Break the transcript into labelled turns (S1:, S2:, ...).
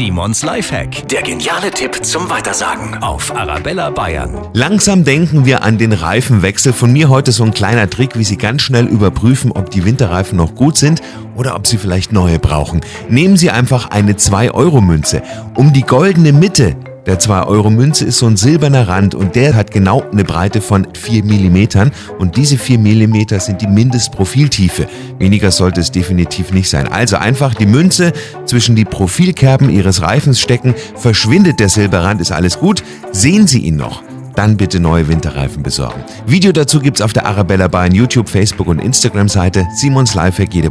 S1: Simons Lifehack. Der geniale Tipp zum Weitersagen auf Arabella Bayern.
S2: Langsam denken wir an den Reifenwechsel. Von mir heute so ein kleiner Trick, wie Sie ganz schnell überprüfen, ob die Winterreifen noch gut sind oder ob Sie vielleicht neue brauchen. Nehmen Sie einfach eine 2-Euro-Münze. Um die goldene Mitte der 2-Euro-Münze ist so ein silberner Rand und der hat genau eine Breite von 4 mm und diese 4 mm sind die Mindestprofiltiefe. Weniger sollte es definitiv nicht sein. Also einfach die Münze zwischen die Profilkerben Ihres Reifens stecken, verschwindet der Silberrand, ist alles gut. Sehen Sie ihn noch? Dann bitte neue Winterreifen besorgen. Video dazu gibt's auf der Arabella Bayern YouTube, Facebook und Instagram Seite. Simons Lifehack jede